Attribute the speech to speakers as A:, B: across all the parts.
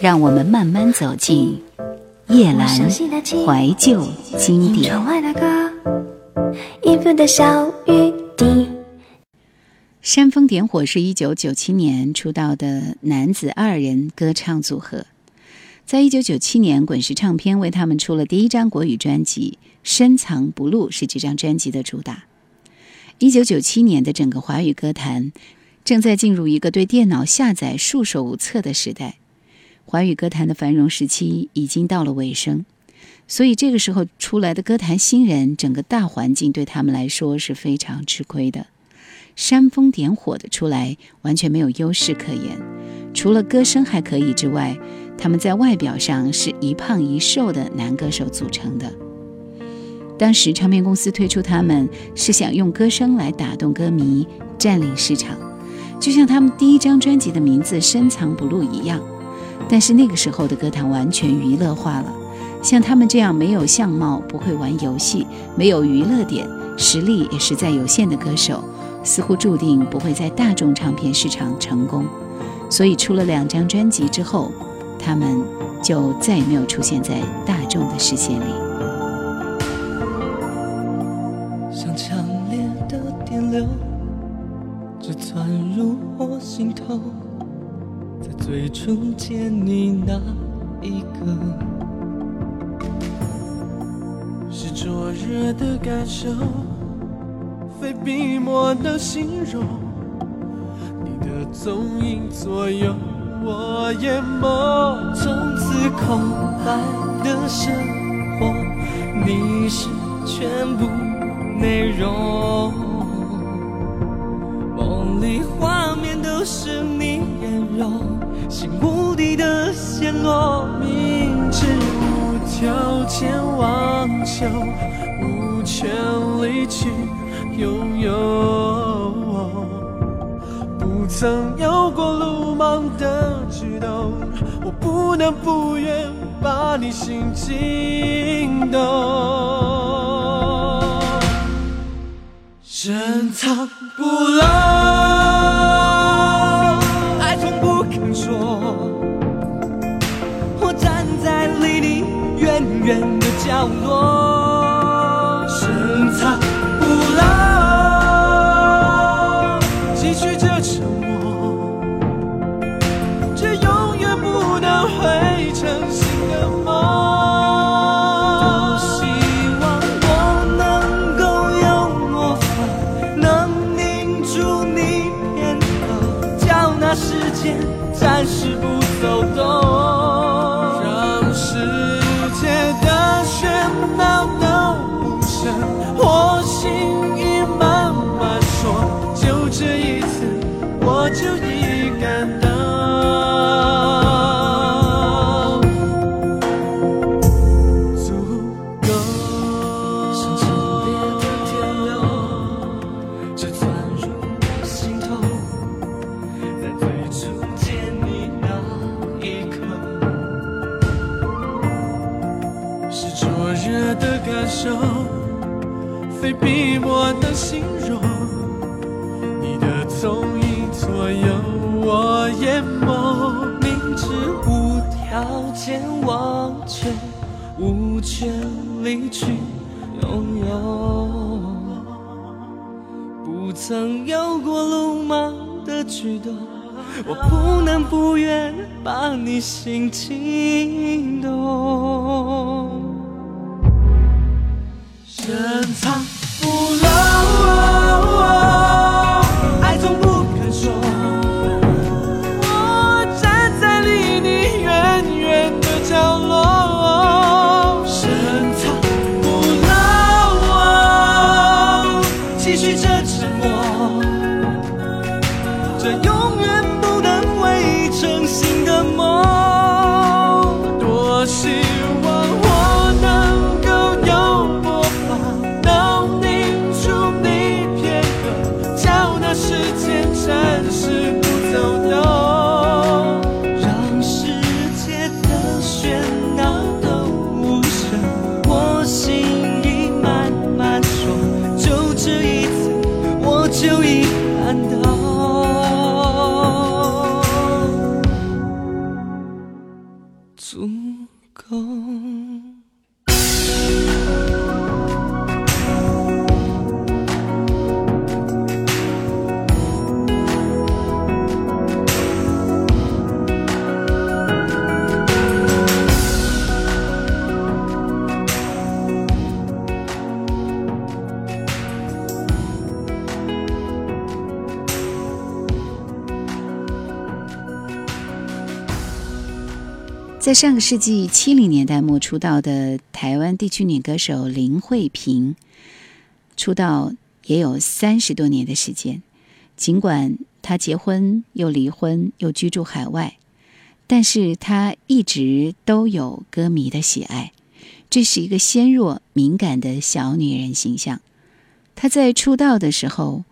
A: 让我们慢慢走进叶阑怀旧经典。煽风点火是一九九七年出道的男子二人歌唱组合，在一九九七年，滚石唱片为他们出了第一张国语专辑《深藏不露》，是这张专辑的主打。一九九七年的整个华语歌坛正在进入一个对电脑下载束手无策的时代。华语歌坛的繁荣时期已经到了尾声，所以这个时候出来的歌坛新人，整个大环境对他们来说是非常吃亏的。煽风点火的出来，完全没有优势可言。除了歌声还可以之外，他们在外表上是一胖一瘦的男歌手组成的。当时唱片公司推出他们，是想用歌声来打动歌迷，占领市场，就像他们第一张专辑的名字《深藏不露》一样。但是那个时候的歌坛完全娱乐化了，像他们这样没有相貌、不会玩游戏、没有娱乐点、实力也实在有限的歌手，似乎注定不会在大众唱片市场成功。所以出了两张专辑之后，他们就再也没有出现在大众的视线里。
B: 像强烈的电流，只钻入我心头。最初见你那一刻，是灼热的感受，非笔墨能形容。你的踪影左右我眼眸，从此空白的生活，你是全部内容。梦里画面都是你颜容。心无底的陷落，明知无条件妄求，无权利去拥有。不曾有过鲁莽的举动，我不能不愿把你心惊动。深藏不露。远的角落，心惊动，深藏
A: 在上个世纪七零年代末出道的台湾地区女歌手林慧萍，出道也有三十多年的时间。尽管她结婚又离婚又居住海外，但是她一直都有歌迷的喜爱。这是一个纤弱敏感的小女人形象。她在出道的时候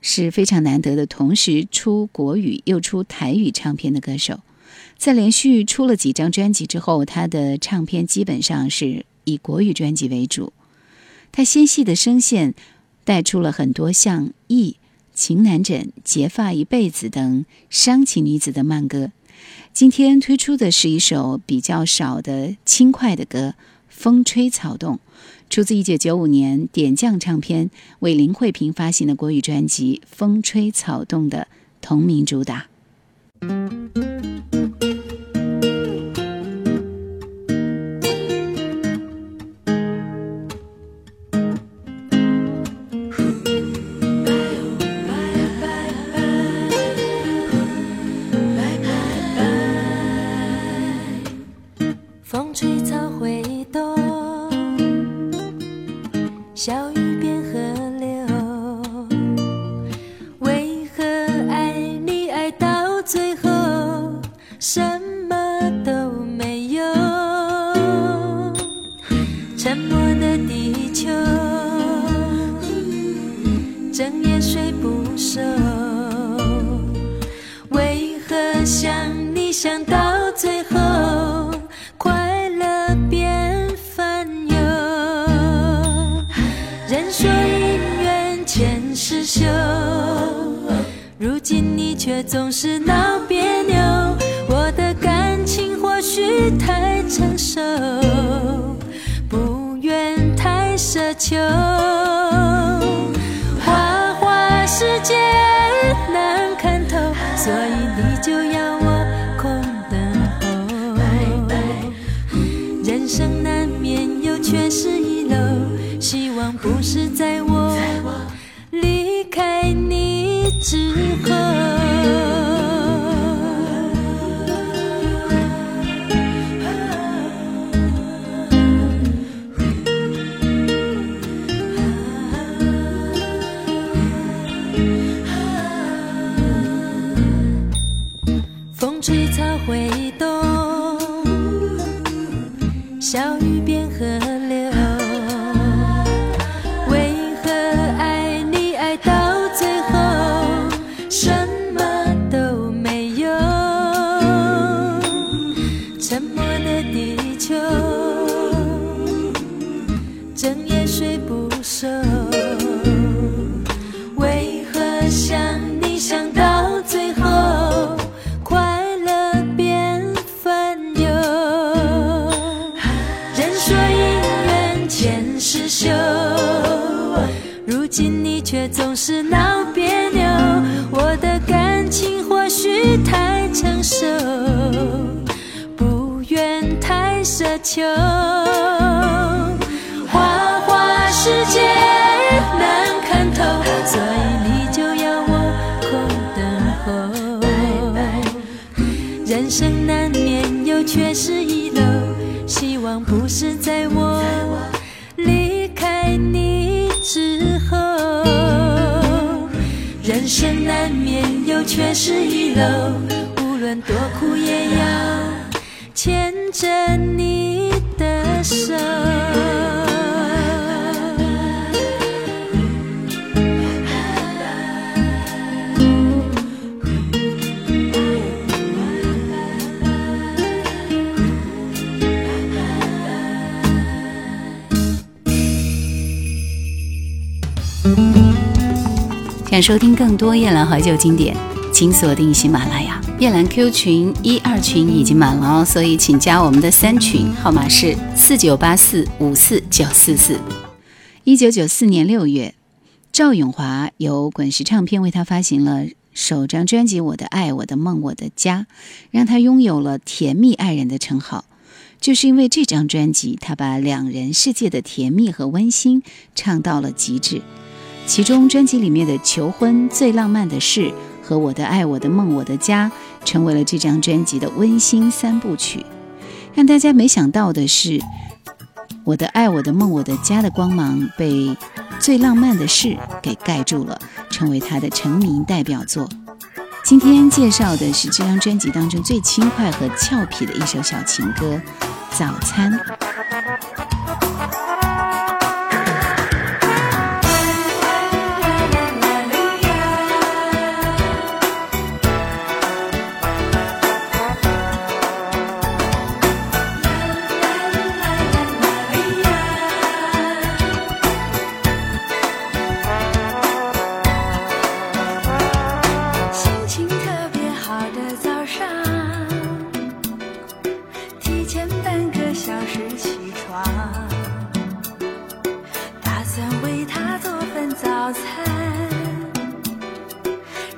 A: 是非常难得的，同时出国语又出台语唱片的歌手。在连续出了几张专辑之后，他的唱片基本上是以国语专辑为主。他纤细的声线带出了很多像《忆》《情难枕》《结发一辈子》等伤情女子的慢歌。今天推出的是一首比较少的轻快的歌《风吹草动》，出自1995年点将唱片为林慧萍发行的国语专辑《风吹草动》的同名主打。
C: 却总是闹别扭，我的感情或许太成熟，不愿太奢求。花花世界难看透，所以你就要我空等候。人生难免有缺失遗漏，希望不是在我离开你之后。是闹别扭，我的感情或许太成熟，不愿太奢求。花花世界难看透，所以你就要我空等候。人生难免有缺失遗漏，希望不是在我人生难免有缺失遗漏，无论多苦也要牵着你的手。
A: 想收听更多夜兰怀旧经典，请锁定喜马拉雅。夜兰 Q 群一二群已经满了哦，所以请加我们的三群，号码是四九八四五四九四四。一九九四年六月，赵咏华由滚石唱片为他发行了首张专辑《我的爱我的梦我的家》，让他拥有了“甜蜜爱人”的称号。就是因为这张专辑，他把两人世界的甜蜜和温馨唱到了极致。其中专辑里面的《求婚》《最浪漫的事》和《我的爱我的梦我的家》成为了这张专辑的温馨三部曲。
D: 让大家没想到的是，我的爱、我的梦、我的家的光芒被最浪漫的事给盖住了，成为他的成名代表作。今天介绍的是这张专辑当中最轻快和俏皮的一首小情歌《早餐》。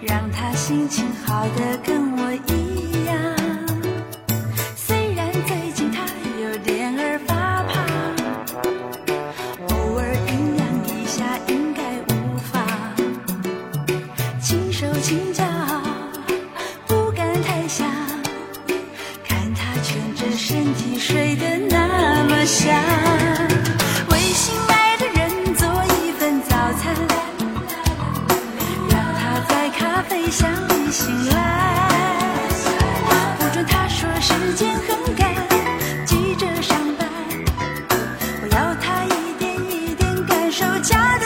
D: 让他心情好的跟我一样。手夹在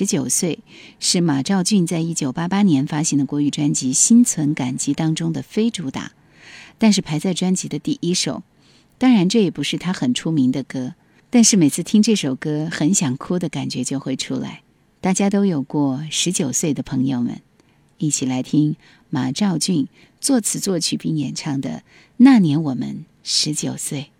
D: 十九岁是马兆骏在一九八八年发行的国语专辑《心存感激》当中的非主打，但是排在专辑的第一首。
A: 当然，这也不是他很出名的歌，但是每次听这首歌，很想哭的感觉就会出来。大家都有过十九岁的朋友们，一起来听马兆骏作词作曲并演唱的《那年我们十九岁》。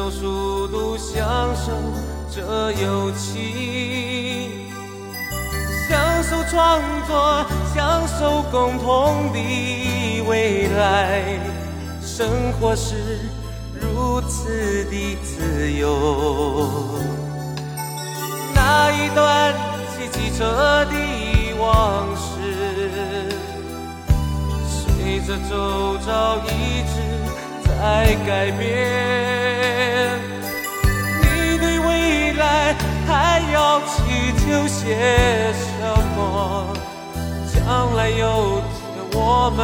E: 享受速度，享受这友情，享受创作，享受共同的未来。生活是如此的自由。那一段骑机车的往事，随着周遭一直在改变。还要祈求些什么？将来有天我们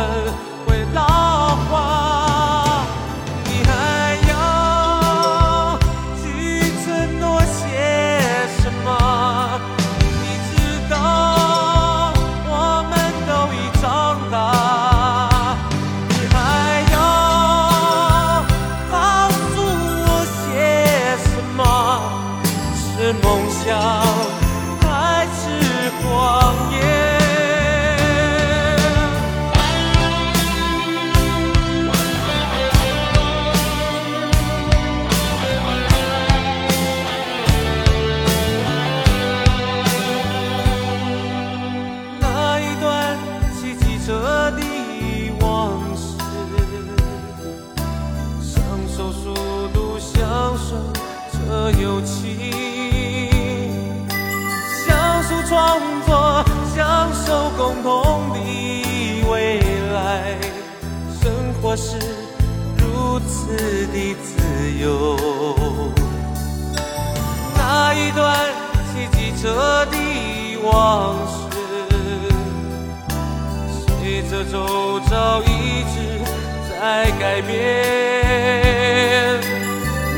E: 这周遭一直在改变。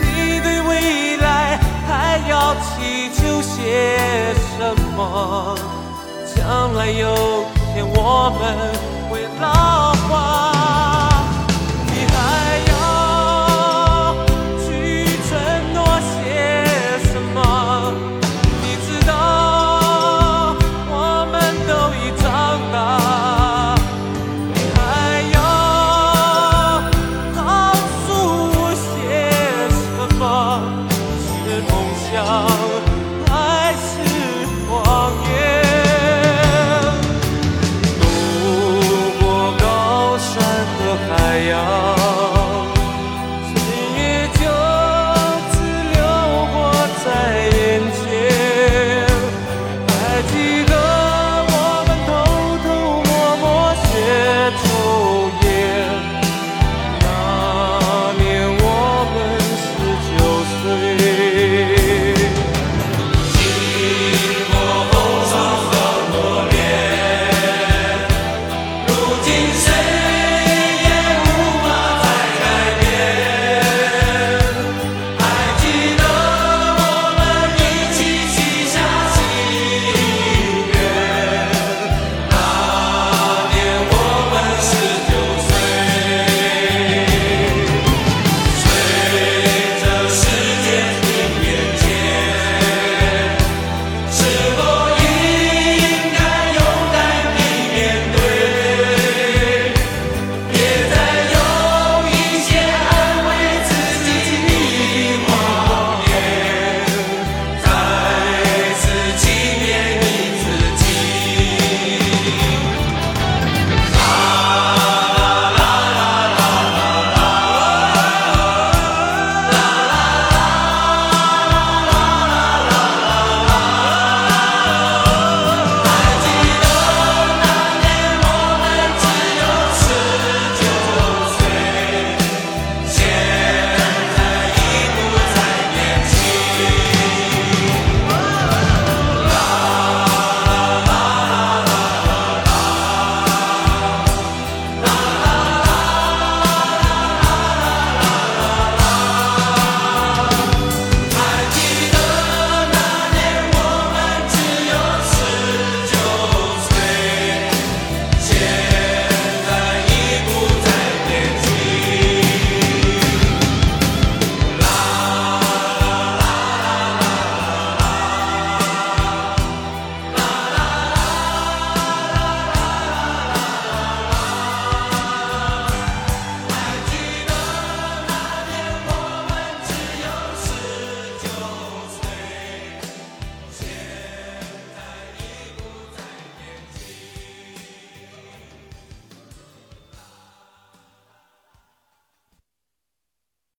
E: 你对未来还要祈求些什么？将来有天我们